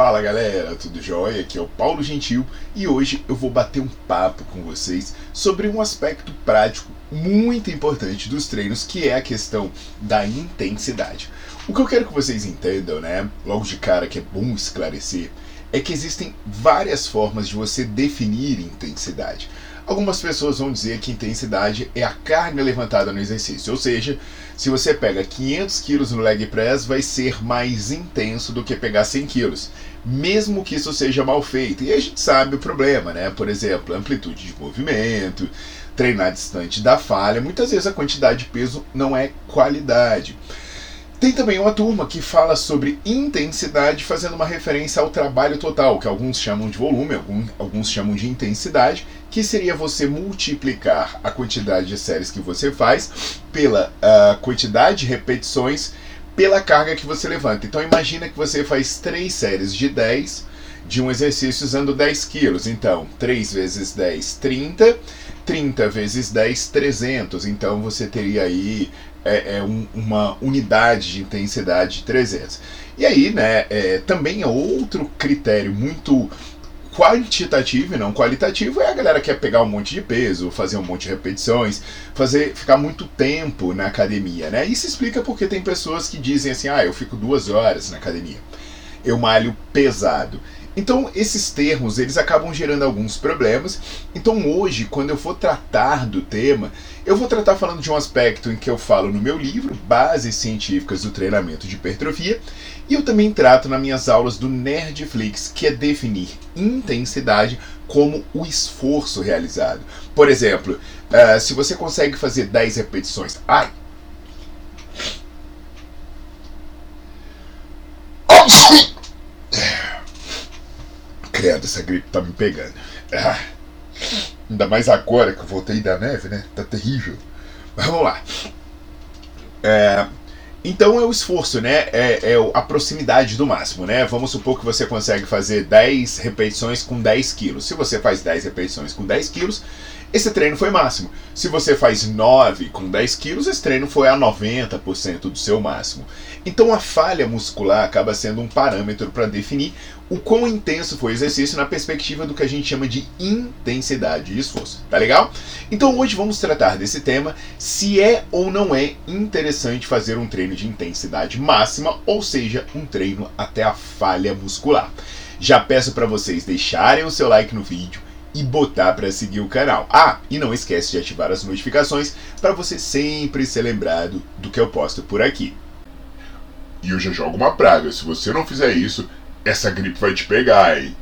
Fala galera, tudo jóia? Aqui é o Paulo Gentil e hoje eu vou bater um papo com vocês sobre um aspecto prático muito importante dos treinos, que é a questão da intensidade. O que eu quero que vocês entendam, né, logo de cara que é bom esclarecer, é que existem várias formas de você definir intensidade. Algumas pessoas vão dizer que intensidade é a carga levantada no exercício, ou seja, se você pega 500 quilos no leg press, vai ser mais intenso do que pegar 100 quilos, mesmo que isso seja mal feito. E a gente sabe o problema, né? Por exemplo, amplitude de movimento, treinar distante da falha, muitas vezes a quantidade de peso não é qualidade. Tem também uma turma que fala sobre intensidade, fazendo uma referência ao trabalho total, que alguns chamam de volume, alguns chamam de intensidade, que seria você multiplicar a quantidade de séries que você faz pela uh, quantidade de repetições pela carga que você levanta. Então imagina que você faz três séries de 10 de um exercício usando 10 quilos. Então, 3 vezes 10, 30. 30 vezes 10, 300. Então você teria aí é, é um, uma unidade de intensidade de 300. E aí, né, é, também é outro critério muito quantitativo e não qualitativo é a galera que quer pegar um monte de peso, fazer um monte de repetições, fazer ficar muito tempo na academia, né? Isso explica porque tem pessoas que dizem assim, ah, eu fico duas horas na academia, eu malho pesado. Então, esses termos, eles acabam gerando alguns problemas. Então, hoje, quando eu for tratar do tema, eu vou tratar falando de um aspecto em que eu falo no meu livro, Bases Científicas do Treinamento de Hipertrofia, e eu também trato nas minhas aulas do Nerdflix, que é definir intensidade como o esforço realizado. Por exemplo, uh, se você consegue fazer 10 repetições. Ai! Credo, essa gripe tá me pegando. Ah, ainda mais agora que eu voltei da neve, né? Tá terrível. Mas vamos lá. É, então é o esforço, né? É, é, a proximidade do máximo, né? Vamos supor que você consegue fazer 10 repetições com 10 quilos. Se você faz 10 repetições com 10 quilos, esse treino foi máximo. Se você faz 9 com 10 quilos, esse treino foi a 90% do seu máximo. Então a falha muscular acaba sendo um parâmetro para definir o quão intenso foi o exercício na perspectiva do que a gente chama de intensidade de esforço. Tá legal? Então hoje vamos tratar desse tema, se é ou não é interessante fazer um treino de intensidade máxima, ou seja, um treino até a falha muscular. Já peço para vocês deixarem o seu like no vídeo e botar para seguir o canal. Ah, e não esquece de ativar as notificações para você sempre ser lembrado do que eu posto por aqui. E eu já jogo uma praga. Se você não fizer isso, essa gripe vai te pegar, hein?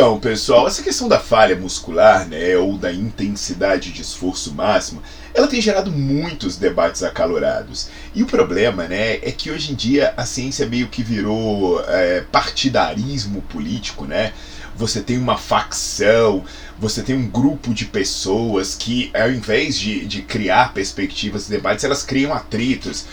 Então, pessoal, essa questão da falha muscular, né, ou da intensidade de esforço máximo, ela tem gerado muitos debates acalorados. E o problema, né, é que hoje em dia a ciência meio que virou é, partidarismo político, né? Você tem uma facção, você tem um grupo de pessoas que, ao invés de, de criar perspectivas e debates, elas criam atritos.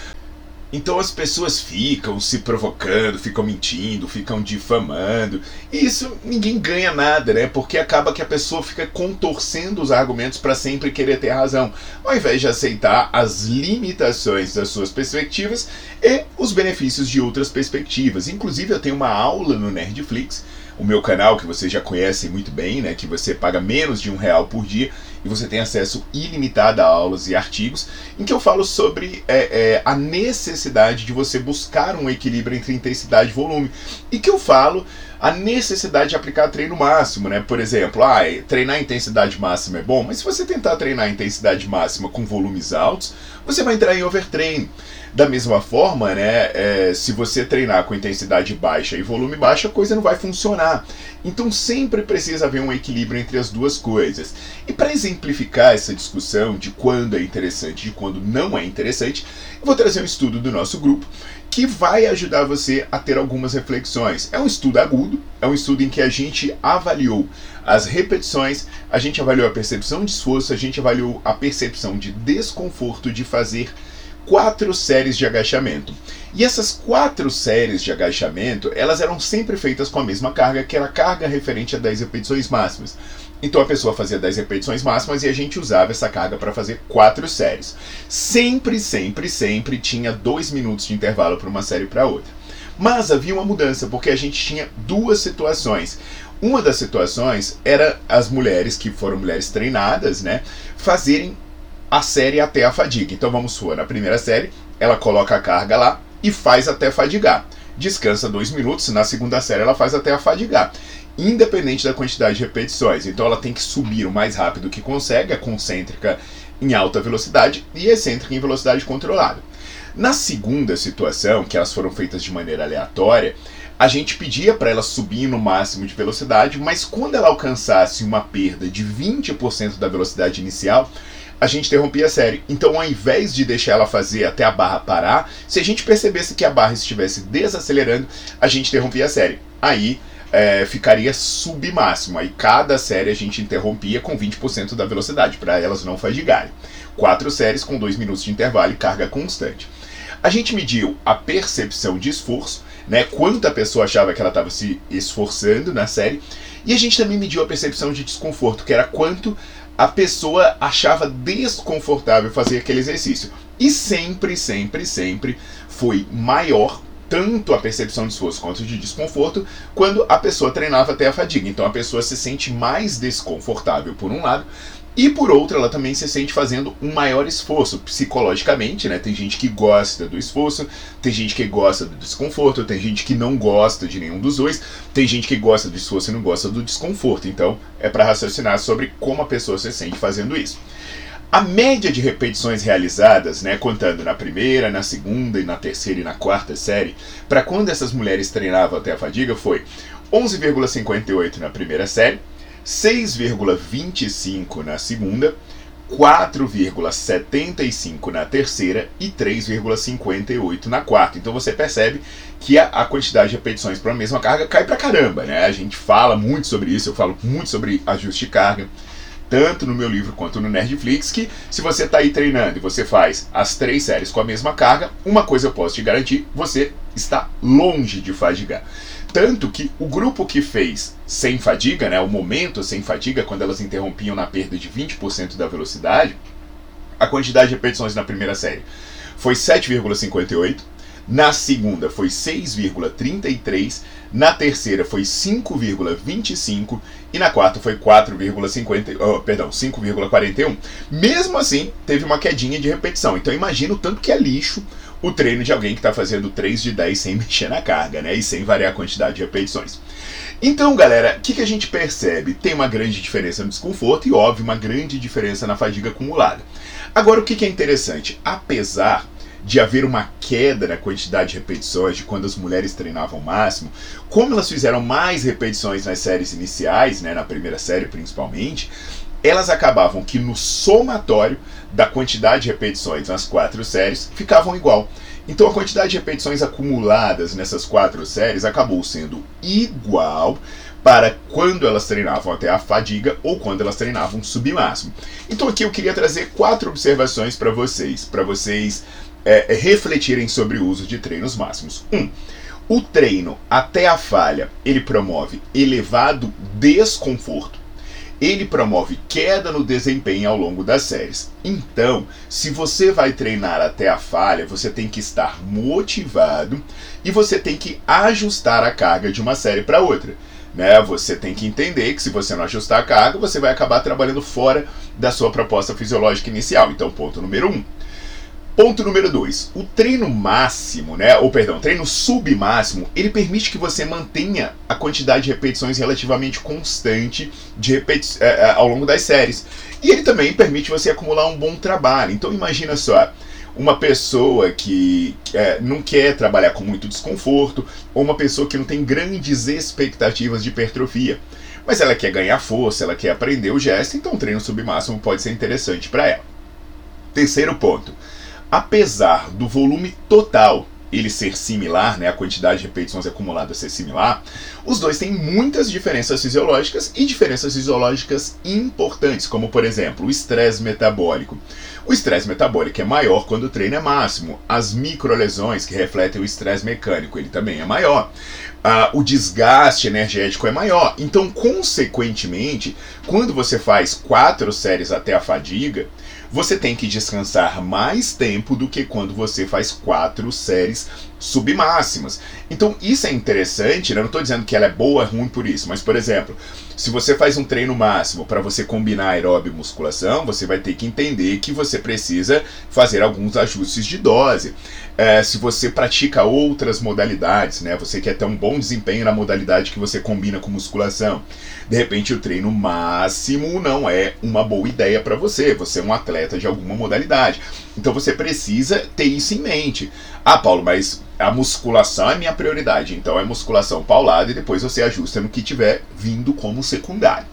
Então as pessoas ficam se provocando, ficam mentindo, ficam difamando. E isso ninguém ganha nada, né? Porque acaba que a pessoa fica contorcendo os argumentos para sempre querer ter razão, ao invés de aceitar as limitações das suas perspectivas e os benefícios de outras perspectivas. Inclusive eu tenho uma aula no Nerdflix o meu canal, que vocês já conhecem muito bem, né, que você paga menos de um real por dia, e você tem acesso ilimitado a aulas e artigos em que eu falo sobre é, é, a necessidade de você buscar um equilíbrio entre intensidade e volume. E que eu falo a necessidade de aplicar treino máximo, né? Por exemplo, ah, treinar intensidade máxima é bom, mas se você tentar treinar intensidade máxima com volumes altos, você vai entrar em overtraining. Da mesma forma, né, é, se você treinar com intensidade baixa e volume baixo, a coisa não vai funcionar. Então sempre precisa haver um equilíbrio entre as duas coisas. E para exemplificar essa discussão de quando é interessante e de quando não é interessante, eu vou trazer um estudo do nosso grupo que vai ajudar você a ter algumas reflexões. É um estudo agudo, é um estudo em que a gente avaliou as repetições, a gente avaliou a percepção de esforço, a gente avaliou a percepção de desconforto de fazer quatro séries de agachamento. E essas quatro séries de agachamento, elas eram sempre feitas com a mesma carga, que era a carga referente a 10 repetições máximas. Então a pessoa fazia 10 repetições máximas e a gente usava essa carga para fazer quatro séries. Sempre, sempre, sempre tinha dois minutos de intervalo para uma série para outra. Mas havia uma mudança, porque a gente tinha duas situações. Uma das situações era as mulheres que foram mulheres treinadas, né, fazerem a série até a fadiga. Então vamos supor, na primeira série, ela coloca a carga lá e faz até fadigar. Descansa dois minutos, na segunda série ela faz até a fadigar. Independente da quantidade de repetições. Então ela tem que subir o mais rápido que consegue, a concêntrica em alta velocidade e excêntrica em velocidade controlada. Na segunda situação, que elas foram feitas de maneira aleatória, a gente pedia para ela subir no máximo de velocidade, mas quando ela alcançasse uma perda de 20% da velocidade inicial, a gente interrompia a série. Então, ao invés de deixar ela fazer até a barra parar, se a gente percebesse que a barra estivesse desacelerando, a gente interrompia a série. Aí é, ficaria submáximo. Aí cada série a gente interrompia com 20% da velocidade, para elas não fadigarem. Quatro séries com dois minutos de intervalo e carga constante. A gente mediu a percepção de esforço, né? Quanto a pessoa achava que ela estava se esforçando na série. E a gente também mediu a percepção de desconforto, que era quanto a pessoa achava desconfortável fazer aquele exercício. E sempre, sempre, sempre foi maior tanto a percepção de esforço quanto de desconforto quando a pessoa treinava até a fadiga. Então a pessoa se sente mais desconfortável por um lado e por outro, ela também se sente fazendo um maior esforço psicologicamente, né? Tem gente que gosta do esforço, tem gente que gosta do desconforto, tem gente que não gosta de nenhum dos dois, tem gente que gosta do esforço e não gosta do desconforto. Então, é para raciocinar sobre como a pessoa se sente fazendo isso. A média de repetições realizadas, né, contando na primeira, na segunda e na terceira e na quarta série, para quando essas mulheres treinavam até a fadiga foi 11,58 na primeira série, 6,25 na segunda, 4,75 na terceira e 3,58 na quarta. Então você percebe que a, a quantidade de repetições para a mesma carga cai para caramba, né? A gente fala muito sobre isso, eu falo muito sobre ajuste de carga, tanto no meu livro quanto no Nerdflix, que se você está aí treinando e você faz as três séries com a mesma carga, uma coisa eu posso te garantir, você está longe de fadigar. Tanto que o grupo que fez sem fadiga, né, o momento sem fadiga, quando elas interrompiam na perda de 20% da velocidade, a quantidade de repetições na primeira série foi 7,58, na segunda foi 6,33, na terceira foi 5,25 e na quarta foi 4,50, oh, perdão, 5,41. Mesmo assim, teve uma quedinha de repetição. Então imagina o tanto que é lixo o treino de alguém que está fazendo 3 de 10 sem mexer na carga, né? E sem variar a quantidade de repetições. Então, galera, o que, que a gente percebe? Tem uma grande diferença no desconforto e, óbvio, uma grande diferença na fadiga acumulada. Agora, o que, que é interessante? Apesar de haver uma queda na quantidade de repetições de quando as mulheres treinavam o máximo, como elas fizeram mais repetições nas séries iniciais, né, na primeira série principalmente, elas acabavam que no somatório da quantidade de repetições nas quatro séries ficavam igual. Então a quantidade de repetições acumuladas nessas quatro séries acabou sendo igual para quando elas treinavam até a fadiga ou quando elas treinavam submáximo. Então aqui eu queria trazer quatro observações para vocês, para vocês é, refletirem sobre o uso de treinos máximos. Um, o treino até a falha ele promove elevado desconforto ele promove queda no desempenho ao longo das séries. Então, se você vai treinar até a falha, você tem que estar motivado e você tem que ajustar a carga de uma série para outra. Né? Você tem que entender que se você não ajustar a carga, você vai acabar trabalhando fora da sua proposta fisiológica inicial. Então, ponto número um. Ponto número 2. O treino máximo, né? Ou perdão, treino submáximo, ele permite que você mantenha a quantidade de repetições relativamente constante de repeti é, é, ao longo das séries. E ele também permite você acumular um bom trabalho. Então imagina só, uma pessoa que é, não quer trabalhar com muito desconforto, ou uma pessoa que não tem grandes expectativas de hipertrofia. Mas ela quer ganhar força, ela quer aprender o gesto, então o treino submáximo pode ser interessante para ela. Terceiro ponto apesar do volume total ele ser similar, né, a quantidade de repetições acumuladas ser similar, os dois têm muitas diferenças fisiológicas e diferenças fisiológicas importantes, como por exemplo o estresse metabólico. O estresse metabólico é maior quando o treino é máximo. As microlesões que refletem o estresse mecânico, ele também é maior. Ah, o desgaste energético é maior. Então, consequentemente, quando você faz quatro séries até a fadiga, você tem que descansar mais tempo do que quando você faz quatro séries submáximas. Então isso é interessante, né? não estou dizendo que ela é boa ou ruim por isso, mas por exemplo, se você faz um treino máximo para você combinar aeróbio e musculação, você vai ter que entender que você precisa fazer alguns ajustes de dose. É, se você pratica outras modalidades, né? Você quer ter um bom desempenho na modalidade que você combina com musculação. De repente, o treino máximo não é uma boa ideia para você. Você é um atleta de alguma modalidade. Então você precisa ter isso em mente. Ah, Paulo, mas a musculação é minha prioridade. Então é musculação paulada e depois você ajusta no que tiver vindo como secundário.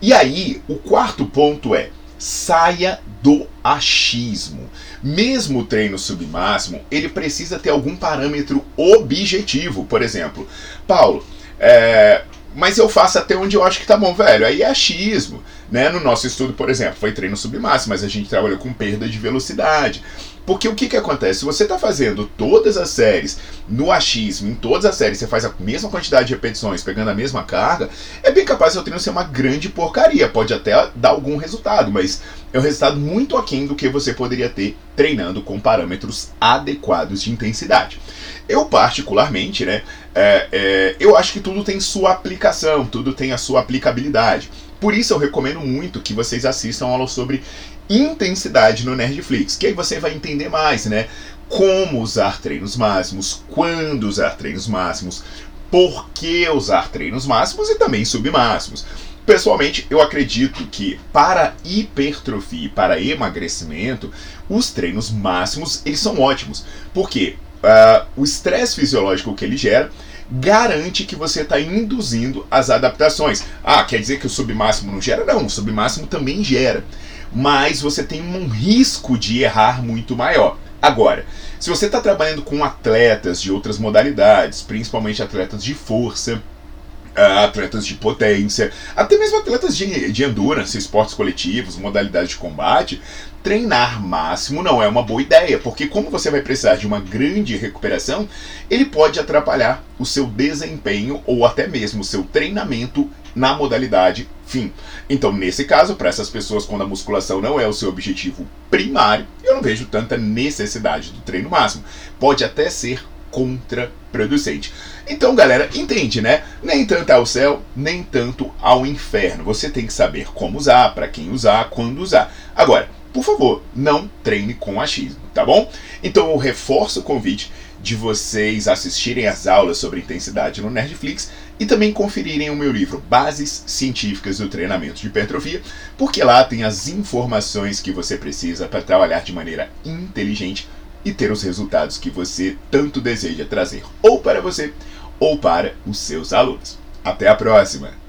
E aí, o quarto ponto é saia do achismo. Mesmo o treino submáximo, ele precisa ter algum parâmetro objetivo. Por exemplo, Paulo, é, mas eu faço até onde eu acho que tá bom, velho. Aí é achismo. Né? No nosso estudo, por exemplo, foi treino submáximo, mas a gente trabalhou com perda de velocidade. Porque o que, que acontece? Se você está fazendo todas as séries no achismo, em todas as séries você faz a mesma quantidade de repetições, pegando a mesma carga, é bem capaz seu treino ser uma grande porcaria. Pode até dar algum resultado, mas é um resultado muito aquém do que você poderia ter treinando com parâmetros adequados de intensidade. Eu, particularmente, né, é, é, eu acho que tudo tem sua aplicação, tudo tem a sua aplicabilidade. Por isso eu recomendo muito que vocês assistam aula sobre intensidade no Nerdflix, que aí você vai entender mais, né? Como usar treinos máximos, quando usar treinos máximos, por que usar treinos máximos e também submáximos. Pessoalmente, eu acredito que para hipertrofia e para emagrecimento, os treinos máximos eles são ótimos, porque uh, o estresse fisiológico que ele gera garante que você está induzindo as adaptações. Ah, quer dizer que o submáximo não gera? Não, o submáximo também gera. Mas você tem um risco de errar muito maior. Agora, se você está trabalhando com atletas de outras modalidades, principalmente atletas de força, ah, atletas de potência, até mesmo atletas de, de endurance, esportes coletivos, modalidades de combate, treinar máximo não é uma boa ideia, porque como você vai precisar de uma grande recuperação, ele pode atrapalhar o seu desempenho ou até mesmo o seu treinamento na modalidade fim. Então, nesse caso, para essas pessoas, quando a musculação não é o seu objetivo primário, eu não vejo tanta necessidade do treino máximo. Pode até ser contraproducente. Então, galera, entende, né? Nem tanto ao céu, nem tanto ao inferno. Você tem que saber como usar, para quem usar, quando usar. Agora, por favor, não treine com achismo, tá bom? Então eu reforço o convite de vocês assistirem às aulas sobre intensidade no Nerdflix e também conferirem o meu livro Bases Científicas do Treinamento de Hipertrofia, porque lá tem as informações que você precisa para trabalhar de maneira inteligente e ter os resultados que você tanto deseja trazer, ou para você, ou para os seus alunos. Até a próxima!